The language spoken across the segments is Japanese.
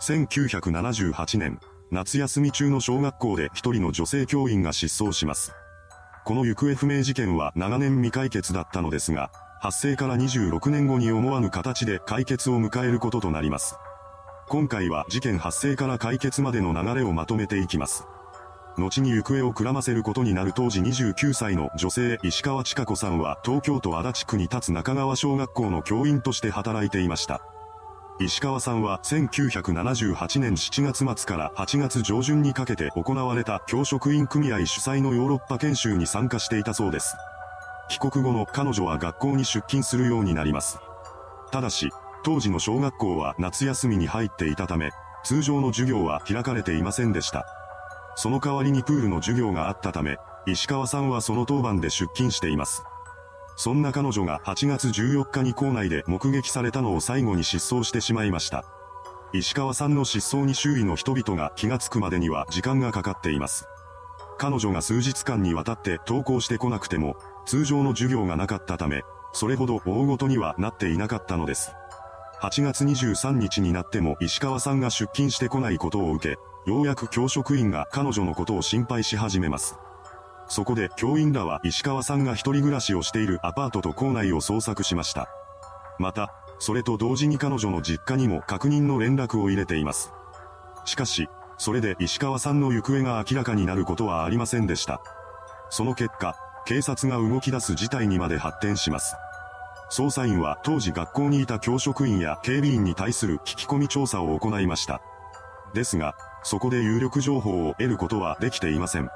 1978年、夏休み中の小学校で一人の女性教員が失踪します。この行方不明事件は長年未解決だったのですが、発生から26年後に思わぬ形で解決を迎えることとなります。今回は事件発生から解決までの流れをまとめていきます。後に行方をくらませることになる当時29歳の女性石川千佳子さんは東京都足立区に立つ中川小学校の教員として働いていました。石川さんは1978年7月末から8月上旬にかけて行われた教職員組合主催のヨーロッパ研修に参加していたそうです。帰国後の彼女は学校に出勤するようになります。ただし、当時の小学校は夏休みに入っていたため、通常の授業は開かれていませんでした。その代わりにプールの授業があったため、石川さんはその当番で出勤しています。そんな彼女が8月14日に校内で目撃されたのを最後に失踪してしまいました。石川さんの失踪に周囲の人々が気がつくまでには時間がかかっています。彼女が数日間にわたって登校してこなくても、通常の授業がなかったため、それほど大ごとにはなっていなかったのです。8月23日になっても石川さんが出勤してこないことを受け、ようやく教職員が彼女のことを心配し始めます。そこで教員らは石川さんが一人暮らしをしているアパートと校内を捜索しました。また、それと同時に彼女の実家にも確認の連絡を入れています。しかし、それで石川さんの行方が明らかになることはありませんでした。その結果、警察が動き出す事態にまで発展します。捜査員は当時学校にいた教職員や警備員に対する聞き込み調査を行いました。ですが、そこで有力情報を得ることはできていません。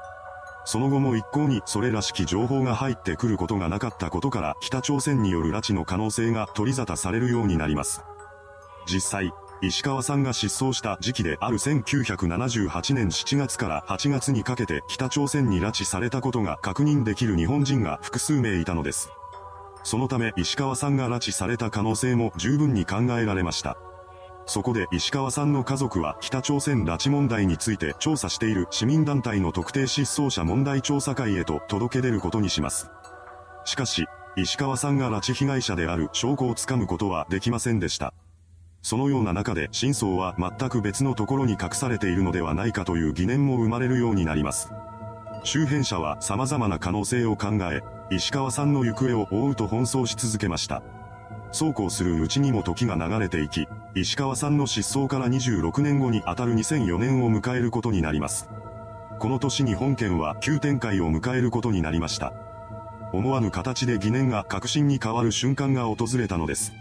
その後も一向にそれらしき情報が入ってくることがなかったことから北朝鮮による拉致の可能性が取り沙汰されるようになります。実際、石川さんが失踪した時期である1978年7月から8月にかけて北朝鮮に拉致されたことが確認できる日本人が複数名いたのです。そのため石川さんが拉致された可能性も十分に考えられました。そこで石川さんの家族は北朝鮮拉致問題について調査している市民団体の特定失踪者問題調査会へと届け出ることにします。しかし、石川さんが拉致被害者である証拠をつかむことはできませんでした。そのような中で真相は全く別のところに隠されているのではないかという疑念も生まれるようになります。周辺者は様々な可能性を考え、石川さんの行方を追うと奔走し続けました。そうこうするうちにも時が流れていき、石川さんの失踪から26年後にあたる2004年を迎えることになります。この年に本件は急展開を迎えることになりました。思わぬ形で疑念が確信に変わる瞬間が訪れたのです。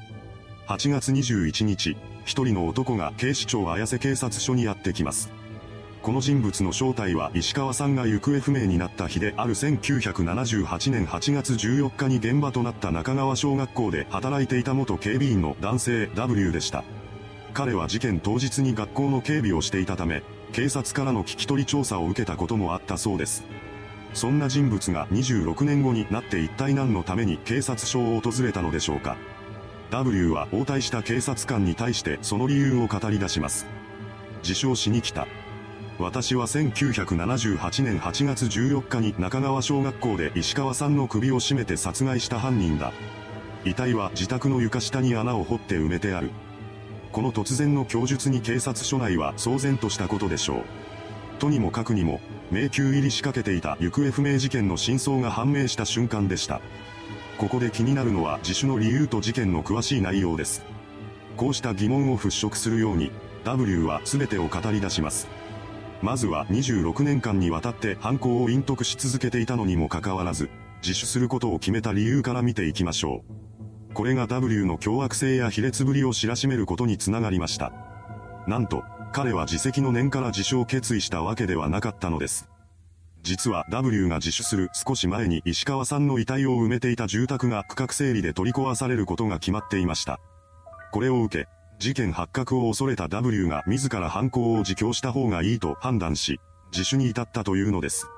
8月21日、一人の男が警視庁綾瀬警察署にやってきます。この人物の正体は石川さんが行方不明になった日である1978年8月14日に現場となった中川小学校で働いていた元警備員の男性 W でした。彼は事件当日に学校の警備をしていたため、警察からの聞き取り調査を受けたこともあったそうです。そんな人物が26年後になって一体何のために警察署を訪れたのでしょうか。W は応対した警察官に対してその理由を語り出します。自称しに来た。私は1978年8月14日に中川小学校で石川さんの首を絞めて殺害した犯人だ。遺体は自宅の床下に穴を掘って埋めてある。この突然の供述に警察署内は騒然としたことでしょう。とにもかくにも、迷宮入りしかけていた行方不明事件の真相が判明した瞬間でした。ここで気になるのは自首の理由と事件の詳しい内容です。こうした疑問を払拭するように、W は全てを語り出します。まずは26年間にわたって犯行を隠匿し続けていたのにもかかわらず、自首することを決めた理由から見ていきましょう。これが W の凶悪性や卑劣ぶりを知らしめることにつながりました。なんと、彼は自責の念から自首を決意したわけではなかったのです。実は W が自首する少し前に石川さんの遺体を埋めていた住宅が区画整理で取り壊されることが決まっていました。これを受け、事件発覚を恐れた W が自ら犯行を自供した方がいいと判断し、自首に至ったというのです。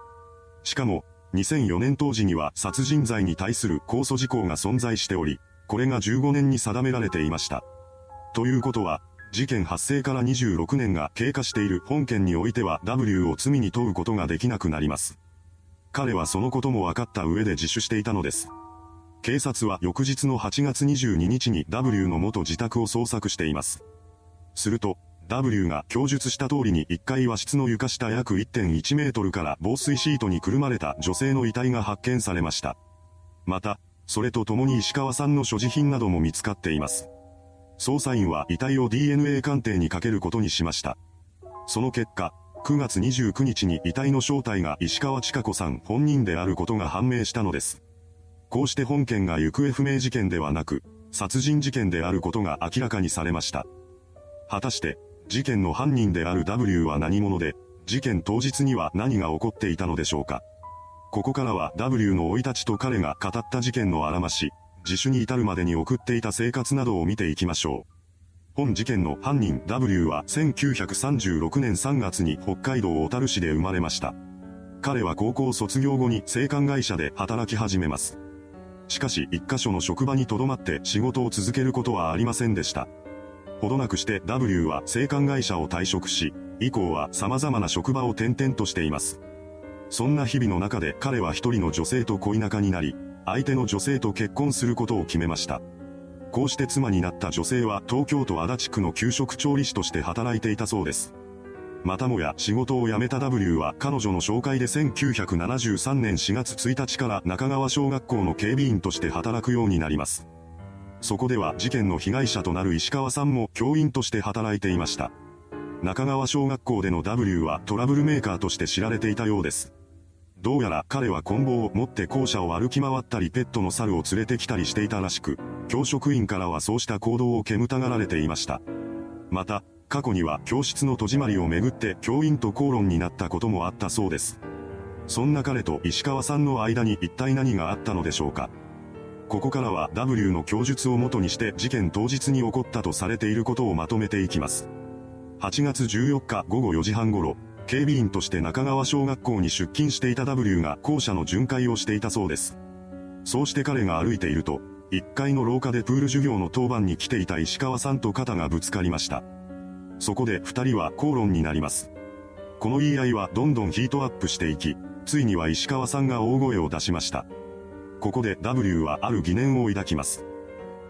しかも、2004年当時には殺人罪に対する控訴事項が存在しており、これが15年に定められていました。ということは、事件発生から26年が経過している本件においては W を罪に問うことができなくなります。彼はそのことも分かった上で自首していたのです。警察は翌日の8月22日に W の元自宅を捜索しています。すると、W が供述した通りに1階和室の床下約1.1メートルから防水シートにくるまれた女性の遺体が発見されました。また、それと共に石川さんの所持品なども見つかっています。捜査員は遺体を DNA 鑑定にかけることにしました。その結果、9月29日に遺体の正体が石川千佳子さん本人であることが判明したのです。こうして本件が行方不明事件ではなく、殺人事件であることが明らかにされました。果たして、事件の犯人である W は何者で、事件当日には何が起こっていたのでしょうか。ここからは W の生い立ちと彼が語った事件のあらまし、自首に至るまでに送っていた生活などを見ていきましょう。本事件の犯人 W は1936年3月に北海道小樽市で生まれました。彼は高校卒業後に生還会社で働き始めます。しかし一箇所の職場に留まって仕事を続けることはありませんでした。ほどなくして W は生還会社を退職し、以降は様々な職場を転々としています。そんな日々の中で彼は一人の女性と恋仲になり、相手の女性と結婚することを決めました。こうして妻になった女性は東京都足立区の給食調理師として働いていたそうです。またもや仕事を辞めた W は彼女の紹介で1973年4月1日から中川小学校の警備員として働くようになります。そこでは事件の被害者となる石川さんも教員として働いていました。中川小学校での W はトラブルメーカーとして知られていたようです。どうやら彼は棍棒を持って校舎を歩き回ったりペットの猿を連れてきたりしていたらしく、教職員からはそうした行動を煙たがられていました。また、過去には教室の戸締まりをめぐって教員と口論になったこともあったそうです。そんな彼と石川さんの間に一体何があったのでしょうか。ここからは W の供述をもとにして事件当日に起こったとされていることをまとめていきます。8月14日午後4時半頃、警備員として中川小学校に出勤していた W が校舎の巡回をしていたそうです。そうして彼が歩いていると、1階の廊下でプール授業の当番に来ていた石川さんと肩がぶつかりました。そこで二人は口論になります。この言い合いはどんどんヒートアップしていき、ついには石川さんが大声を出しました。ここで W はある疑念を抱きます。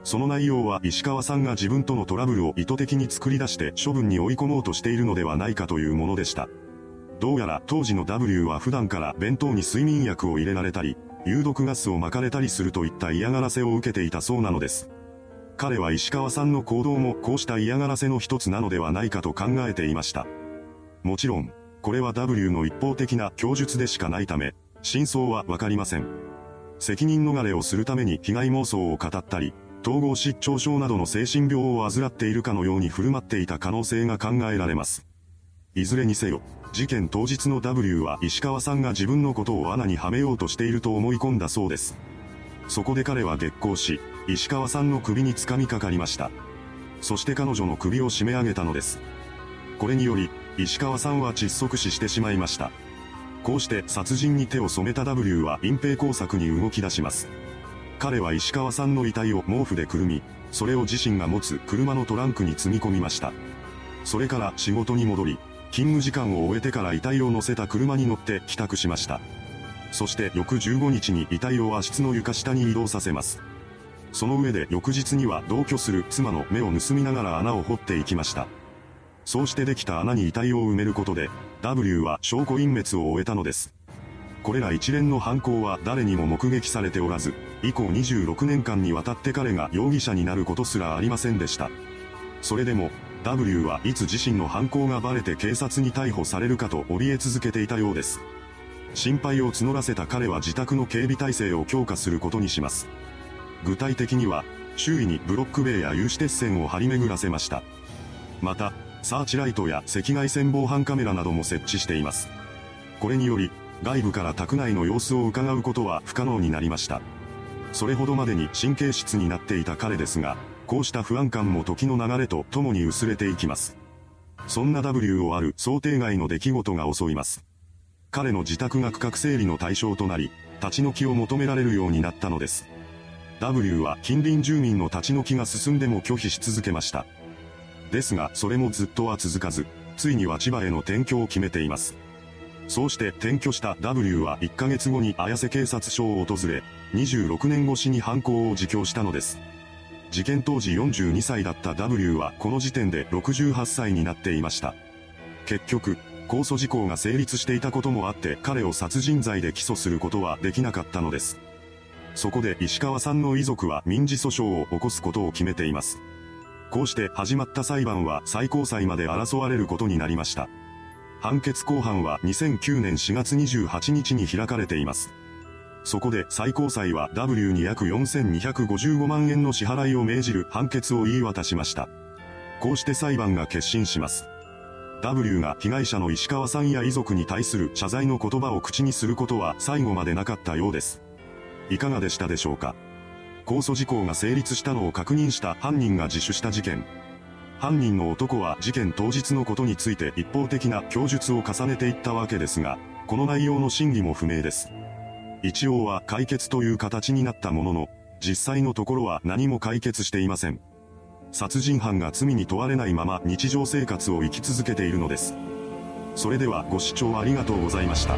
その内容は石川さんが自分とのトラブルを意図的に作り出して処分に追い込もうとしているのではないかというものでした。どうやら当時の W は普段から弁当に睡眠薬を入れられたり、有毒ガスを撒かれたりするといった嫌がらせを受けていたそうなのです。彼は石川さんの行動もこうした嫌がらせの一つなのではないかと考えていました。もちろん、これは W の一方的な供述でしかないため、真相はわかりません。責任逃れをするために被害妄想を語ったり、統合失調症などの精神病を患っているかのように振る舞っていた可能性が考えられます。いずれにせよ、事件当日の W は石川さんが自分のことを穴にはめようとしていると思い込んだそうです。そこで彼は激高し、石川さんの首に掴みかかりました。そして彼女の首を締め上げたのです。これにより、石川さんは窒息死してしまいました。こうして殺人に手を染めた W は隠蔽工作に動き出します。彼は石川さんの遺体を毛布でくるみ、それを自身が持つ車のトランクに積み込みました。それから仕事に戻り、勤務時間を終えてから遺体を乗せた車に乗って帰宅しました。そして翌15日に遺体を和室の床下に移動させます。その上で翌日には同居する妻の目を盗みながら穴を掘っていきました。そうしてできた穴に遺体を埋めることで、W は証拠隠滅を終えたのです。これら一連の犯行は誰にも目撃されておらず、以降26年間にわたって彼が容疑者になることすらありませんでした。それでも、W はいつ自身の犯行がバレて警察に逮捕されるかと怯え続けていたようです。心配を募らせた彼は自宅の警備体制を強化することにします。具体的には、周囲にブロック塀や有刺鉄線を張り巡らせました。また、サーチライトや赤外線防犯カメラなども設置しています。これにより、外部から宅内の様子を伺うことは不可能になりました。それほどまでに神経質になっていた彼ですが、こうした不安感も時の流れと共に薄れていきます。そんな W をある想定外の出来事が襲います。彼の自宅が区画整理の対象となり、立ち退きを求められるようになったのです。W は近隣住民の立ち退きが進んでも拒否し続けました。ですが、それもずっとは続かず、ついには千葉への転居を決めています。そうして転居した W は1ヶ月後に綾瀬警察署を訪れ、26年越しに犯行を自供したのです。事件当時42歳だった W はこの時点で68歳になっていました。結局、控訴事項が成立していたこともあって彼を殺人罪で起訴することはできなかったのです。そこで石川さんの遺族は民事訴訟を起こすことを決めています。こうして始まった裁判は最高裁まで争われることになりました。判決公判は2009年4月28日に開かれています。そこで最高裁は W に約4255万円の支払いを命じる判決を言い渡しました。こうして裁判が決心します。W が被害者の石川さんや遺族に対する謝罪の言葉を口にすることは最後までなかったようです。いかがでしたでしょうか？控訴事項が成立したのを確認した犯人が自首した事件。犯人の男は事件当日のことについて一方的な供述を重ねていったわけですが、この内容の真偽も不明です。一応は解決という形になったものの、実際のところは何も解決していません。殺人犯が罪に問われないまま日常生活を生き続けているのです。それではご視聴ありがとうございました。